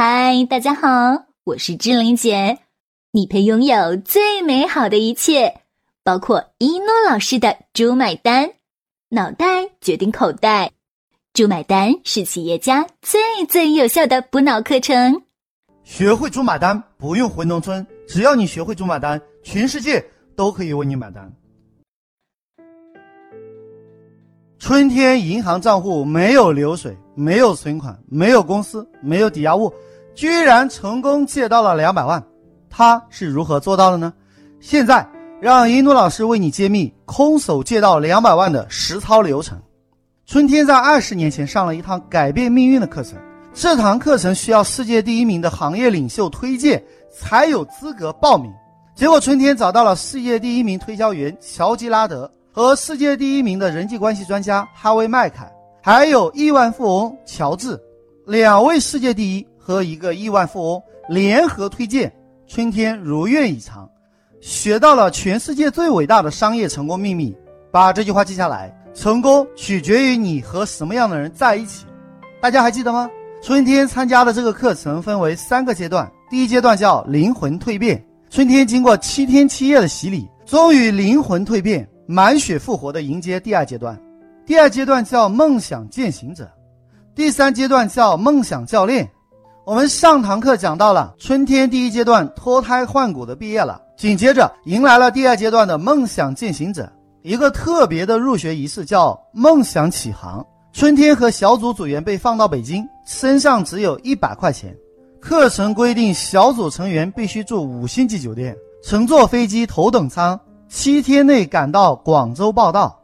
嗨，大家好，我是志玲姐。你配拥有最美好的一切，包括一诺老师的“猪买单”，脑袋决定口袋，“猪买单”是企业家最最有效的补脑课程。学会“猪买单”，不用回农村，只要你学会“猪买单”，全世界都可以为你买单。春天银行账户没有流水，没有存款，没有公司，没有抵押物。居然成功借到了两百万，他是如何做到的呢？现在让一诺老师为你揭秘空手借到两百万的实操流程。春天在二十年前上了一堂改变命运的课程，这堂课程需要世界第一名的行业领袖推荐才有资格报名。结果春天找到了世界第一名推销员乔吉拉德和世界第一名的人际关系专家哈维麦凯，还有亿万富翁乔治，两位世界第一。和一个亿万富翁联合推荐，春天如愿以偿，学到了全世界最伟大的商业成功秘密。把这句话记下来：成功取决于你和什么样的人在一起。大家还记得吗？春天参加的这个课程分为三个阶段，第一阶段叫灵魂蜕变。春天经过七天七夜的洗礼，终于灵魂蜕变，满血复活的迎接第二阶段。第二阶段叫梦想践行者，第三阶段叫梦想教练。我们上堂课讲到了春天第一阶段脱胎换骨的毕业了，紧接着迎来了第二阶段的梦想践行者，一个特别的入学仪式叫梦想启航。春天和小组组员被放到北京，身上只有一百块钱。课程规定小组成员必须住五星级酒店，乘坐飞机头等舱，七天内赶到广州报到。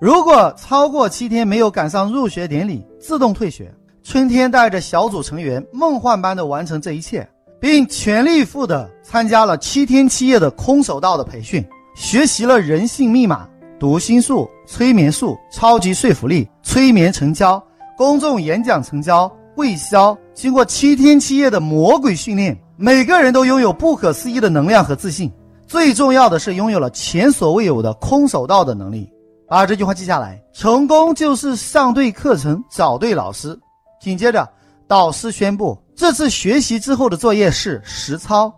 如果超过七天没有赶上入学典礼，自动退学。春天带着小组成员梦幻般的完成这一切，并全力以赴地参加了七天七夜的空手道的培训，学习了人性密码、读心术、催眠术、超级说服力、催眠成交、公众演讲成交、会销。经过七天七夜的魔鬼训练，每个人都拥有不可思议的能量和自信。最重要的是，拥有了前所未有的空手道的能力。把这句话记下来：成功就是上对课程，找对老师。紧接着，导师宣布，这次学习之后的作业是实操，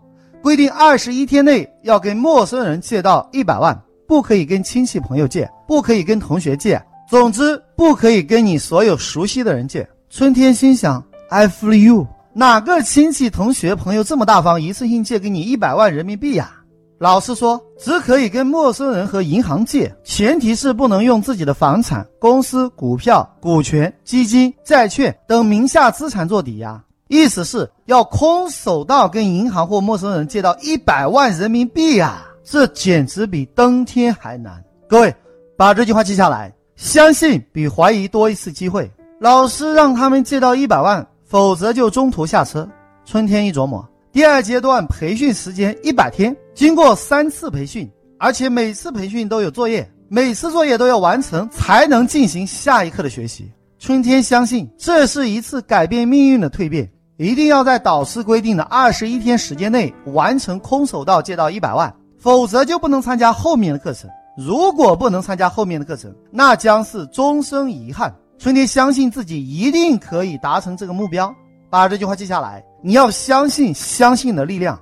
规定二十一天内要跟陌生人借到一百万，不可以跟亲戚朋友借，不可以跟同学借，总之不可以跟你所有熟悉的人借。春天心想：I feel you，哪个亲戚同学朋友这么大方，一次性借给你一百万人民币呀？老师说，只可以跟陌生人和银行借，前提是不能用自己的房产、公司股票、股权、基金、债券等名下资产做抵押。意思是要空手道跟银行或陌生人借到一百万人民币啊！这简直比登天还难。各位，把这句话记下来：相信比怀疑多一次机会。老师让他们借到一百万，否则就中途下车。春天一琢磨。第二阶段培训时间一百天，经过三次培训，而且每次培训都有作业，每次作业都要完成才能进行下一课的学习。春天相信这是一次改变命运的蜕变，一定要在导师规定的二十一天时间内完成空手道借到一百万，否则就不能参加后面的课程。如果不能参加后面的课程，那将是终生遗憾。春天相信自己一定可以达成这个目标。把这句话记下来，你要相信相信的力量。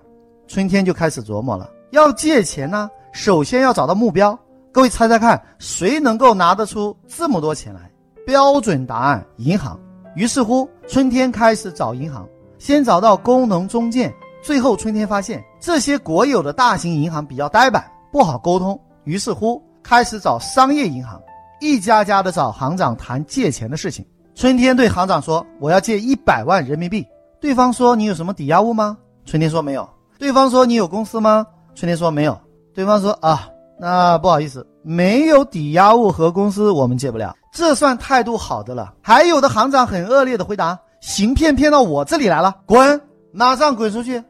春天就开始琢磨了，要借钱呢，首先要找到目标。各位猜猜看，谁能够拿得出这么多钱来？标准答案：银行。于是乎，春天开始找银行，先找到工农中建，最后春天发现这些国有的大型银行比较呆板，不好沟通。于是乎，开始找商业银行，一家家的找行长谈借钱的事情。春天对行长说：“我要借一百万人民币。”对方说：“你有什么抵押物吗？”春天说：“没有。”对方说：“你有公司吗？”春天说：“没有。”对方说：“啊，那不好意思，没有抵押物和公司，我们借不了。”这算态度好的了。还有的行长很恶劣的回答：“行骗骗到我这里来了，滚，马上滚出去！”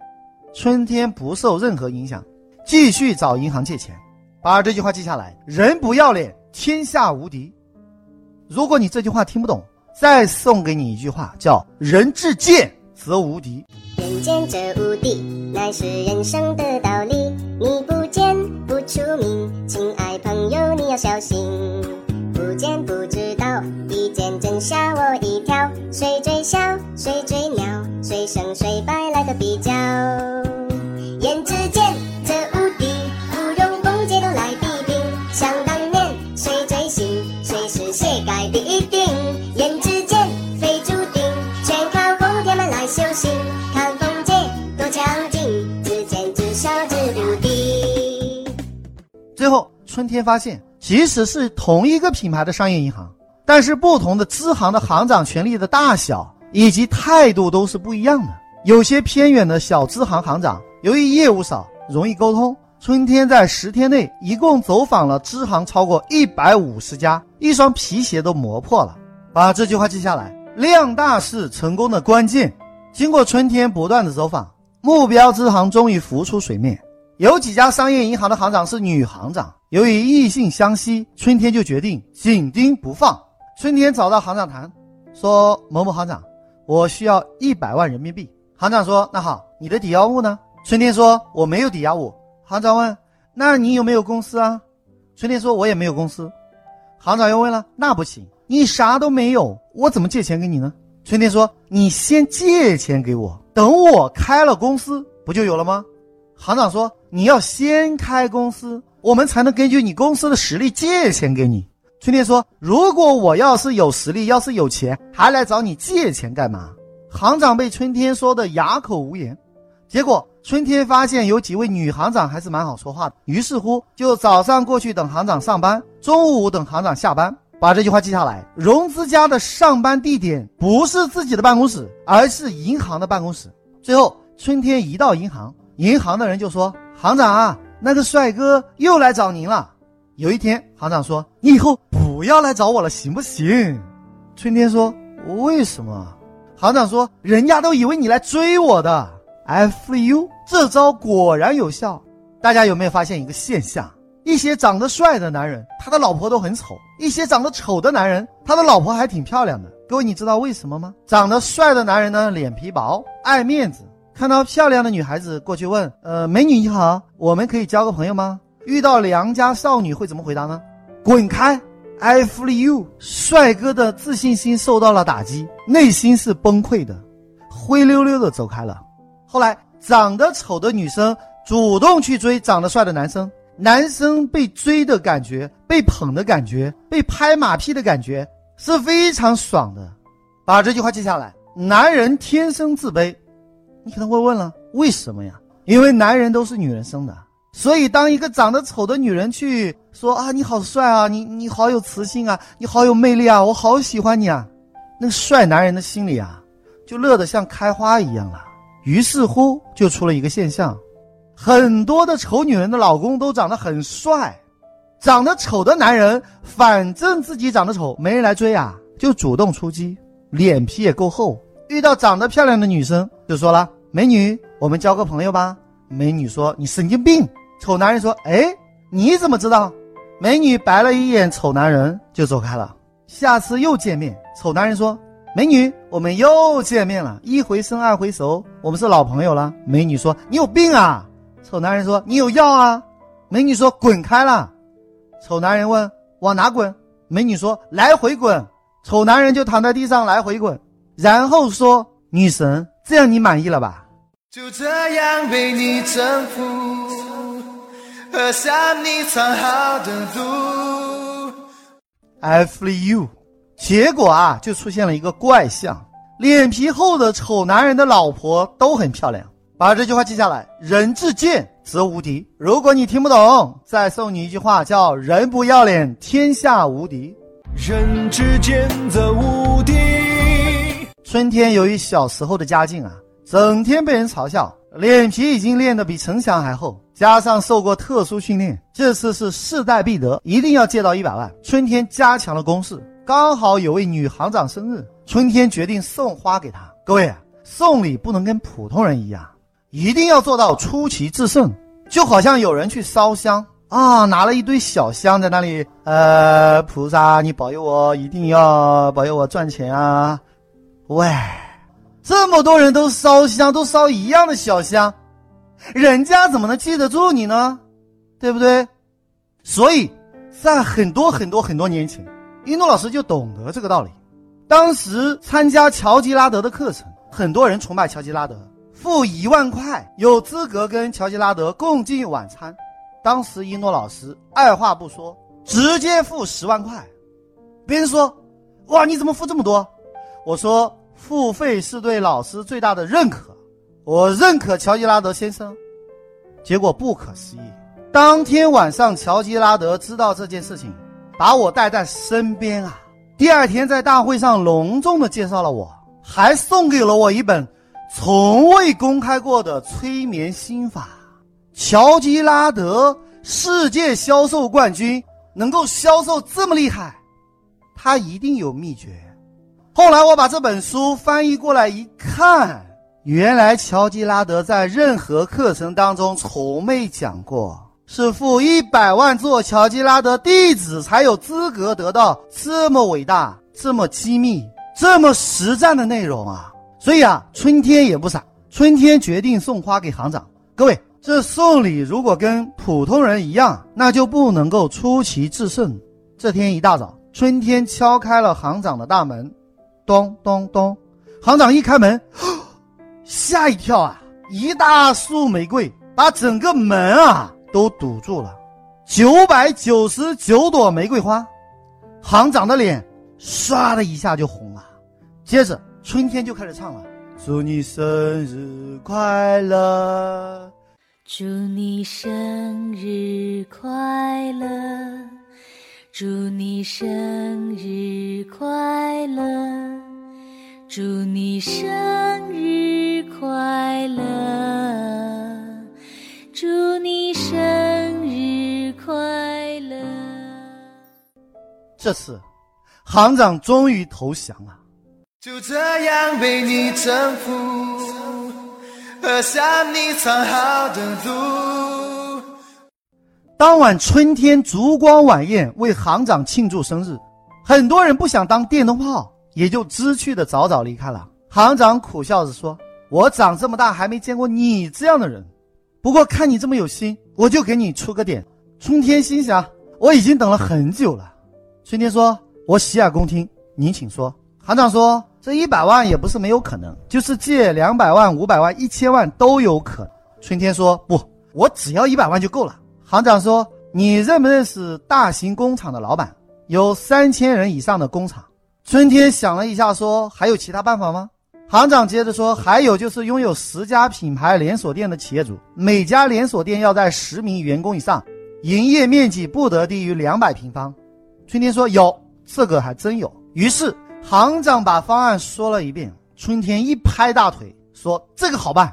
春天不受任何影响，继续找银行借钱。把这句话记下来：人不要脸，天下无敌。如果你这句话听不懂，再送给你一句话，叫“人至贱则无敌”。人间这无敌，乃是人生的道理。你不见不出名，亲爱朋友你要小心。不见不知道，一见真吓我一跳。谁最小，谁最妙，谁胜谁败来个比较。最后，春天发现，即使是同一个品牌的商业银行，但是不同的支行的行长权力的大小以及态度都是不一样的。有些偏远的小支行行长，由于业务少，容易沟通。春天在十天内一共走访了支行超过一百五十家，一双皮鞋都磨破了。把这句话记下来，量大是成功的关键。经过春天不断的走访，目标支行终于浮出水面。有几家商业银行的行长是女行长，由于异性相吸，春天就决定紧盯不放。春天找到行长谈，说：“某某行长，我需要一百万人民币。”行长说：“那好，你的抵押物呢？”春天说：“我没有抵押物。”行长问：“那你有没有公司啊？”春天说：“我也没有公司。”行长又问了：“那不行，你啥都没有，我怎么借钱给你呢？”春天说：“你先借钱给我，等我开了公司，不就有了吗？”行长说：“你要先开公司，我们才能根据你公司的实力借钱给你。”春天说：“如果我要是有实力，要是有钱，还来找你借钱干嘛？”行长被春天说的哑口无言。结果春天发现有几位女行长还是蛮好说话的，于是乎就早上过去等行长上班，中午等行长下班。把这句话记下来：融资家的上班地点不是自己的办公室，而是银行的办公室。最后，春天一到银行。银行的人就说：“行长啊，那个帅哥又来找您了。”有一天，行长说：“你以后不要来找我了，行不行？”春天说：“为什么？”行长说：“人家都以为你来追我的。”F U 这招果然有效。大家有没有发现一个现象？一些长得帅的男人，他的老婆都很丑；一些长得丑的男人，他的老婆还挺漂亮的。各位，你知道为什么吗？长得帅的男人呢，脸皮薄，爱面子。看到漂亮的女孩子过去问：“呃，美女你好，我们可以交个朋友吗？”遇到良家少女会怎么回答呢？滚开！F U 帅哥的自信心受到了打击，内心是崩溃的，灰溜溜的走开了。后来，长得丑的女生主动去追长得帅的男生，男生被追的感觉、被捧的感觉、被拍马屁的感觉是非常爽的。把这句话记下来：男人天生自卑。你可能会问了，为什么呀？因为男人都是女人生的，所以当一个长得丑的女人去说啊，你好帅啊，你你好有磁性啊，你好有魅力啊，我好喜欢你啊，那个帅男人的心里啊，就乐得像开花一样了。于是乎，就出了一个现象，很多的丑女人的老公都长得很帅，长得丑的男人，反正自己长得丑，没人来追啊，就主动出击，脸皮也够厚，遇到长得漂亮的女生，就说了。美女，我们交个朋友吧。美女说：“你神经病。”丑男人说：“哎，你怎么知道？”美女白了一眼丑男人，就走开了。下次又见面，丑男人说：“美女，我们又见面了，一回生二回熟，我们是老朋友了。”美女说：“你有病啊！”丑男人说：“你有药啊？”美女说：“滚开了。”丑男人问：“往哪滚？”美女说：“来回滚。”丑男人就躺在地上来回滚，然后说：“女神，这样你满意了吧？”就这样被你征服，喝下你藏好的毒。F U，结果啊，就出现了一个怪象：脸皮厚的丑男人的老婆都很漂亮。把这句话记下来：人至贱则无敌。如果你听不懂，再送你一句话，叫人不要脸，天下无敌。人至贱则无敌。春天由于小时候的家境啊。整天被人嘲笑，脸皮已经练得比城墙还厚，加上受过特殊训练，这次是势在必得，一定要借到一百万。春天加强了攻势，刚好有位女行长生日，春天决定送花给她。各位，送礼不能跟普通人一样，一定要做到出奇制胜，就好像有人去烧香啊，拿了一堆小香在那里，呃，菩萨你保佑我，一定要保佑我赚钱啊，喂。这么多人都烧香，都烧一样的小香，人家怎么能记得住你呢？对不对？所以，在很多很多很多年前，一诺老师就懂得这个道理。当时参加乔吉拉德的课程，很多人崇拜乔吉拉德，付一万块有资格跟乔吉拉德共进晚餐。当时一诺老师二话不说，直接付十万块。别人说：“哇，你怎么付这么多？”我说：“付费是对老师最大的认可，我认可乔吉拉德先生。”结果不可思议，当天晚上乔吉拉德知道这件事情，把我带在身边啊。第二天在大会上隆重的介绍了我，还送给了我一本从未公开过的催眠心法。乔吉拉德世界销售冠军，能够销售这么厉害，他一定有秘诀。后来我把这本书翻译过来一看，原来乔吉拉德在任何课程当中从没讲过。是付一百万做乔吉拉德弟子才有资格得到这么伟大、这么机密、这么实战的内容啊！所以啊，春天也不傻，春天决定送花给行长。各位，这送礼如果跟普通人一样，那就不能够出奇制胜。这天一大早，春天敲开了行长的大门，咚咚咚，行长一开门，吓一跳啊！一大束玫瑰把整个门啊！都堵住了，九百九十九朵玫瑰花，行长的脸唰的一下就红了。接着春天就开始唱了：“祝你生日快乐，祝你生日快乐，祝你生日快乐，祝你生日快乐。”祝你生日快乐！这次，行长终于投降了。就这样被你征服，喝下你藏好的毒。当晚春天烛光晚宴为行长庆祝生日，很多人不想当电灯泡，也就知趣的早早离开了。行长苦笑着说：“我长这么大还没见过你这样的人。”不过看你这么有心，我就给你出个点。春天心想，我已经等了很久了。春天说：“我洗耳恭听，您请说。”行长说：“这一百万也不是没有可能，就是借两百万、五百万、一千万都有可能。”春天说：“不，我只要一百万就够了。”行长说：“你认不认识大型工厂的老板？有三千人以上的工厂。”春天想了一下，说：“还有其他办法吗？”行长接着说：“还有就是拥有十家品牌连锁店的企业主，每家连锁店要在十名员工以上，营业面积不得低于两百平方。”春天说：“有这个还真有。”于是行长把方案说了一遍。春天一拍大腿说：“这个好办，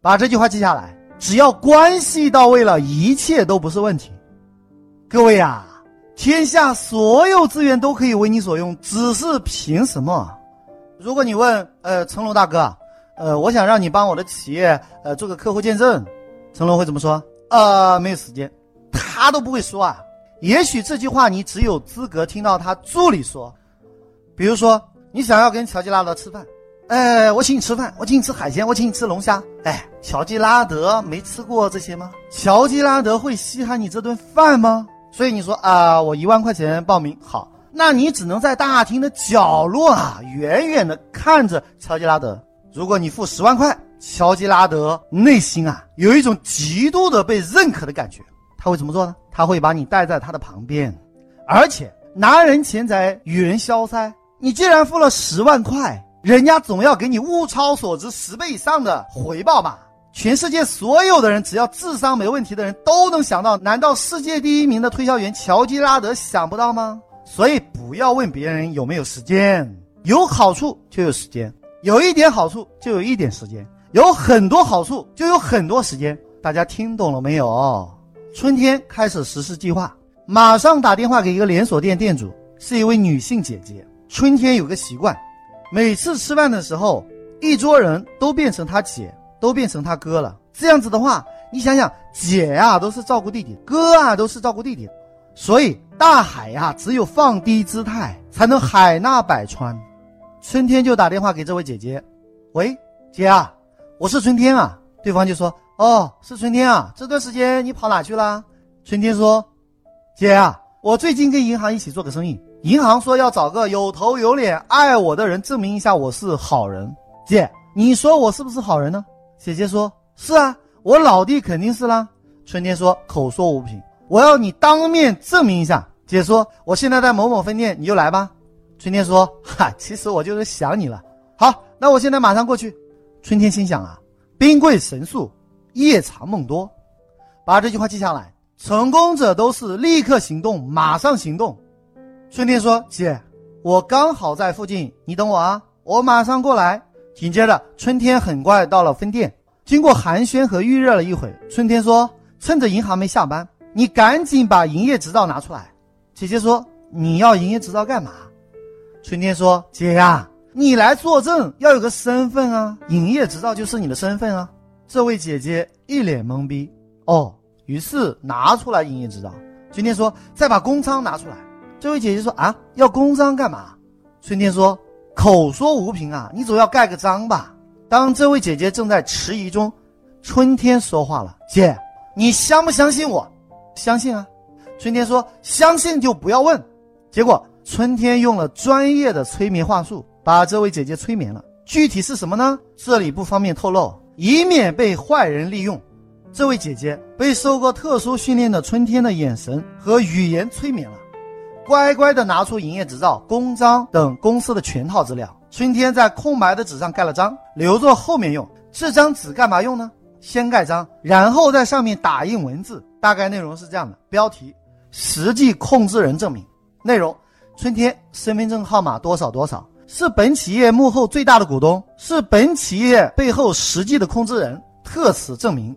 把这句话记下来。只要关系到位了，一切都不是问题。”各位呀，天下所有资源都可以为你所用，只是凭什么？如果你问，呃，成龙大哥，呃，我想让你帮我的企业，呃，做个客户见证，成龙会怎么说？呃，没有时间，他都不会说啊。也许这句话你只有资格听到他助理说。比如说，你想要跟乔吉拉德吃饭，哎，我请你吃饭，我请你吃海鲜，我请你吃龙虾。哎，乔吉拉德没吃过这些吗？乔吉拉德会稀罕你这顿饭吗？所以你说啊，我一万块钱报名，好。那你只能在大厅的角落啊，远远的看着乔吉拉德。如果你付十万块，乔吉拉德内心啊有一种极度的被认可的感觉，他会怎么做呢？他会把你带在他的旁边，而且拿人钱财与人消灾。你既然付了十万块，人家总要给你物超所值十倍以上的回报吧？全世界所有的人，只要智商没问题的人都能想到，难道世界第一名的推销员乔吉拉德想不到吗？所以不要问别人有没有时间，有好处就有时间，有一点好处就有一点时间，有很多好处就有很多时间。大家听懂了没有？春天开始实施计划，马上打电话给一个连锁店店主，是一位女性姐姐。春天有个习惯，每次吃饭的时候，一桌人都变成他姐，都变成他哥了。这样子的话，你想想，姐呀都是照顾弟弟，哥啊都是照顾弟弟。所以大海呀，只有放低姿态，才能海纳百川。春天就打电话给这位姐姐：“喂，姐啊，我是春天啊。”对方就说：“哦，是春天啊，这段时间你跑哪去了？”春天说：“姐啊，我最近跟银行一起做个生意，银行说要找个有头有脸、爱我的人，证明一下我是好人。姐，你说我是不是好人呢？姐姐说：是啊，我老弟肯定是啦。春天说：口说无凭，我要你当面证明一下。姐说：我现在在某某分店，你就来吧。春天说：哈，其实我就是想你了。好，那我现在马上过去。春天心想啊，兵贵神速，夜长梦多，把这句话记下来。成功者都是立刻行动，马上行动。春天说：“姐，我刚好在附近，你等我啊，我马上过来。”紧接着，春天很快到了分店。经过寒暄和预热了一会，春天说：“趁着银行没下班，你赶紧把营业执照拿出来。”姐姐说：“你要营业执照干嘛？”春天说：“姐呀，你来作证要有个身份啊，营业执照就是你的身份啊。”这位姐姐一脸懵逼。哦，于是拿出来营业执照。春天说：“再把公章拿出来。”这位姐姐说：“啊，要公章干嘛？”春天说：“口说无凭啊，你总要盖个章吧。”当这位姐姐正在迟疑中，春天说话了：“姐，你相不相信我？”“相信啊。”春天说：“相信就不要问。”结果春天用了专业的催眠话术，把这位姐姐催眠了。具体是什么呢？这里不方便透露，以免被坏人利用。这位姐姐被受过特殊训练的春天的眼神和语言催眠了。乖乖地拿出营业执照、公章等公司的全套资料。春天在空白的纸上盖了章，留作后面用。这张纸干嘛用呢？先盖章，然后在上面打印文字。大概内容是这样的：标题，实际控制人证明。内容，春天身份证号码多少多少，是本企业幕后最大的股东，是本企业背后实际的控制人，特此证明。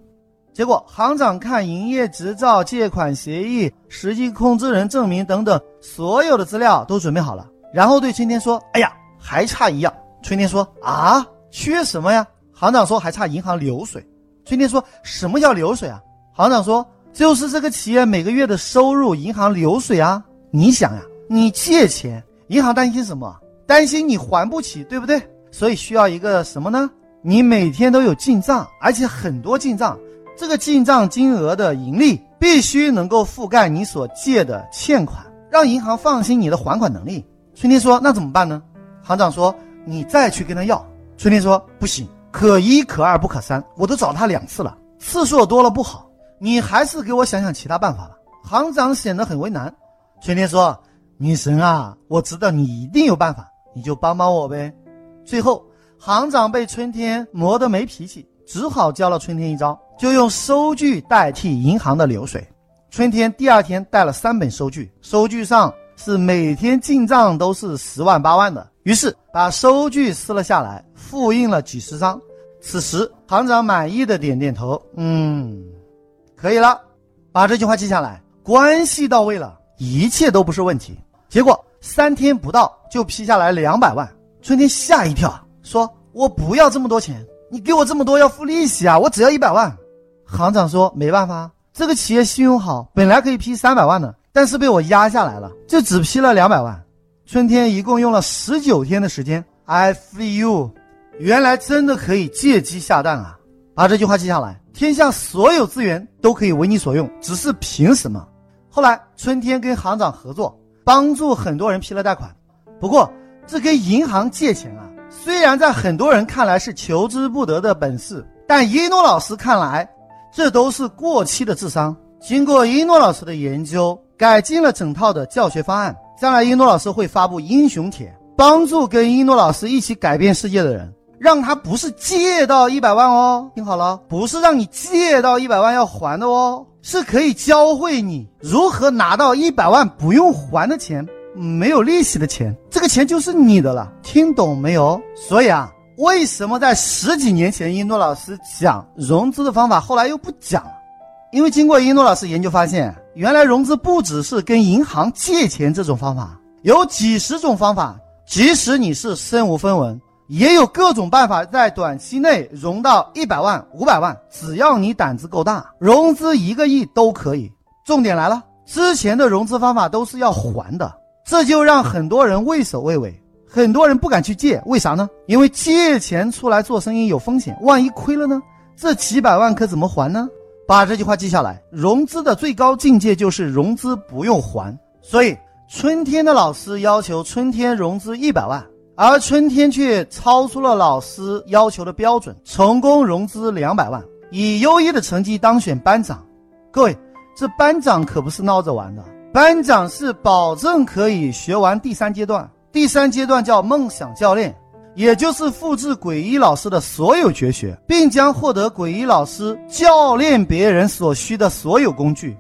结果，行长看营业执照、借款协议、实际控制人证明等等所有的资料都准备好了，然后对春天说：“哎呀，还差一样。”春天说：“啊，缺什么呀？”行长说：“还差银行流水。”春天说：“什么叫流水啊？”行长说：“就是这个企业每个月的收入，银行流水啊。你想呀，你借钱，银行担心什么？担心你还不起，对不对？所以需要一个什么呢？你每天都有进账，而且很多进账。”这个进账金额的盈利必须能够覆盖你所借的欠款，让银行放心你的还款能力。春天说：“那怎么办呢？”行长说：“你再去跟他要。”春天说：“不行，可一可二不可三，我都找他两次了，次数多了不好，你还是给我想想其他办法吧。”行长显得很为难。春天说：“女神啊，我知道你一定有办法，你就帮帮我呗。”最后，行长被春天磨得没脾气，只好教了春天一招。就用收据代替银行的流水。春天第二天带了三本收据，收据上是每天进账都是十万八万的。于是把收据撕了下来，复印了几十张。此时行长满意的点点头，嗯，可以了，把这句话记下来。关系到位了，一切都不是问题。结果三天不到就批下来两百万。春天吓一跳，说：“我不要这么多钱，你给我这么多要付利息啊，我只要一百万。”行长说：“没办法，这个企业信用好，本来可以批三百万的，但是被我压下来了，就只批了两百万。”春天一共用了十九天的时间。I feel you，原来真的可以借机下蛋啊！把这句话记下来。天下所有资源都可以为你所用，只是凭什么？后来春天跟行长合作，帮助很多人批了贷款。不过这跟银行借钱啊，虽然在很多人看来是求之不得的本事，但一诺老师看来。这都是过期的智商。经过一诺老师的研究，改进了整套的教学方案。将来一诺老师会发布英雄帖，帮助跟一诺老师一起改变世界的人，让他不是借到一百万哦，听好了，不是让你借到一百万要还的哦，是可以教会你如何拿到一百万不用还的钱，没有利息的钱，这个钱就是你的了。听懂没有？所以啊。为什么在十几年前一诺老师讲融资的方法，后来又不讲了？因为经过一诺老师研究发现，原来融资不只是跟银行借钱这种方法，有几十种方法。即使你是身无分文，也有各种办法在短期内融到一百万、五百万。只要你胆子够大，融资一个亿都可以。重点来了，之前的融资方法都是要还的，这就让很多人畏首畏尾。很多人不敢去借，为啥呢？因为借钱出来做生意有风险，万一亏了呢？这几百万可怎么还呢？把这句话记下来。融资的最高境界就是融资不用还。所以春天的老师要求春天融资一百万，而春天却超出了老师要求的标准，成功融资两百万，以优异的成绩当选班长。各位，这班长可不是闹着玩的，班长是保证可以学完第三阶段，第三阶段叫梦想教练。也就是复制鬼医老师的所有绝学，并将获得鬼医老师教练别人所需的所有工具。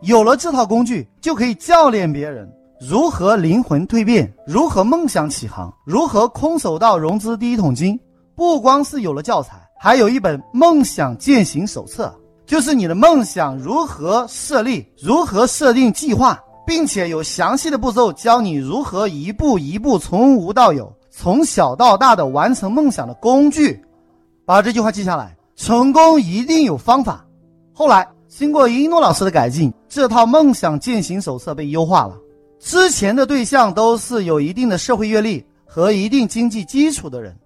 有了这套工具，就可以教练别人如何灵魂蜕变，如何梦想起航，如何空手道融资第一桶金。不光是有了教材，还有一本梦想践行手册，就是你的梦想如何设立，如何设定计划，并且有详细的步骤教你如何一步一步从无到有。从小到大的完成梦想的工具，把这句话记下来。成功一定有方法。后来经过一诺老师的改进，这套梦想践行手册被优化了。之前的对象都是有一定的社会阅历和一定经济基础的人。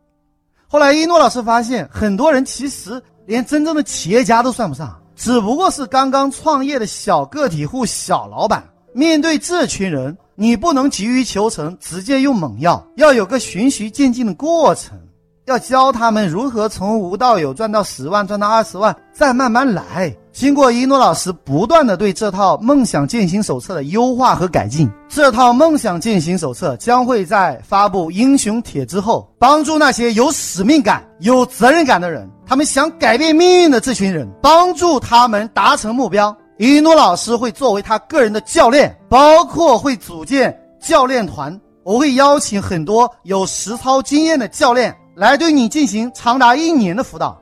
后来一诺老师发现，很多人其实连真正的企业家都算不上，只不过是刚刚创业的小个体户、小老板。面对这群人。你不能急于求成，直接用猛药，要有个循序渐进的过程，要教他们如何从无到有赚到十万，赚到二十万，再慢慢来。经过一诺老师不断的对这套梦想践行手册的优化和改进，这套梦想践行手册将会在发布英雄帖之后，帮助那些有使命感、有责任感的人，他们想改变命运的这群人，帮助他们达成目标。一诺老师会作为他个人的教练，包括会组建教练团。我会邀请很多有实操经验的教练来对你进行长达一年的辅导。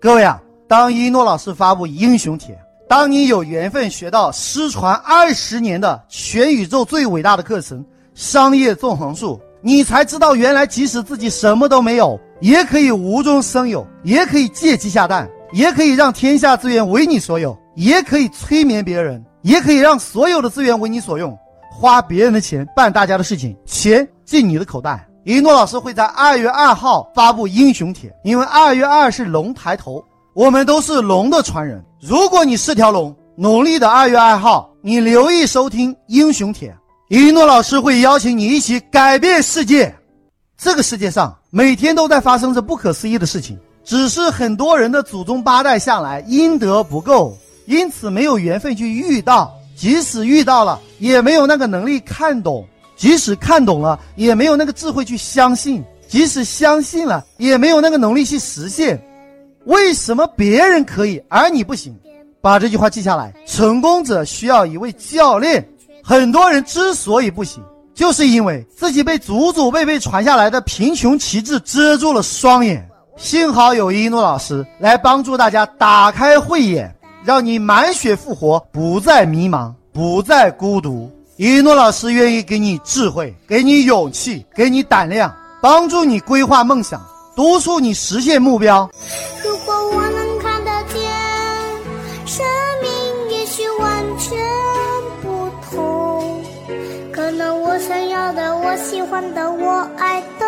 各位啊，当一诺老师发布英雄帖，当你有缘分学到失传二十年的全宇宙最伟大的课程《商业纵横术》，你才知道原来即使自己什么都没有，也可以无中生有，也可以借鸡下蛋，也可以让天下资源为你所有。也可以催眠别人，也可以让所有的资源为你所用，花别人的钱办大家的事情，钱进你的口袋。一诺老师会在二月二号发布英雄帖，因为二月二是龙抬头，我们都是龙的传人。如果你是条龙，农历的二月二号，你留意收听英雄帖，一诺老师会邀请你一起改变世界。这个世界上每天都在发生着不可思议的事情，只是很多人的祖宗八代下来阴德不够。因此没有缘分去遇到，即使遇到了，也没有那个能力看懂；即使看懂了，也没有那个智慧去相信；即使相信了，也没有那个能力去实现。为什么别人可以，而你不行？把这句话记下来。成功者需要一位教练。很多人之所以不行，就是因为自己被祖祖辈辈传下来的贫穷旗帜遮住了双眼。幸好有一诺老师来帮助大家打开慧眼。让你满血复活，不再迷茫，不再孤独。一诺老师愿意给你智慧，给你勇气，给你胆量，帮助你规划梦想，督促你实现目标。如果我能看得见，生命也许完全不同。可能我想要的，我喜欢的，我爱的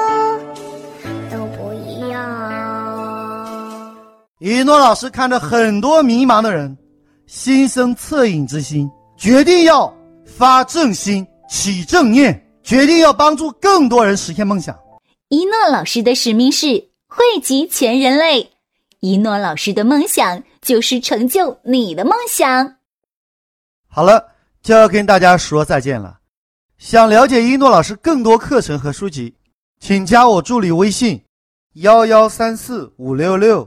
一诺老师看着很多迷茫的人，心生恻隐之心，决定要发正心、起正念，决定要帮助更多人实现梦想。一诺老师的使命是惠及全人类，一诺老师的梦想就是成就你的梦想。好了，就要跟大家说再见了。想了解一诺老师更多课程和书籍，请加我助理微信：幺幺三四五六六。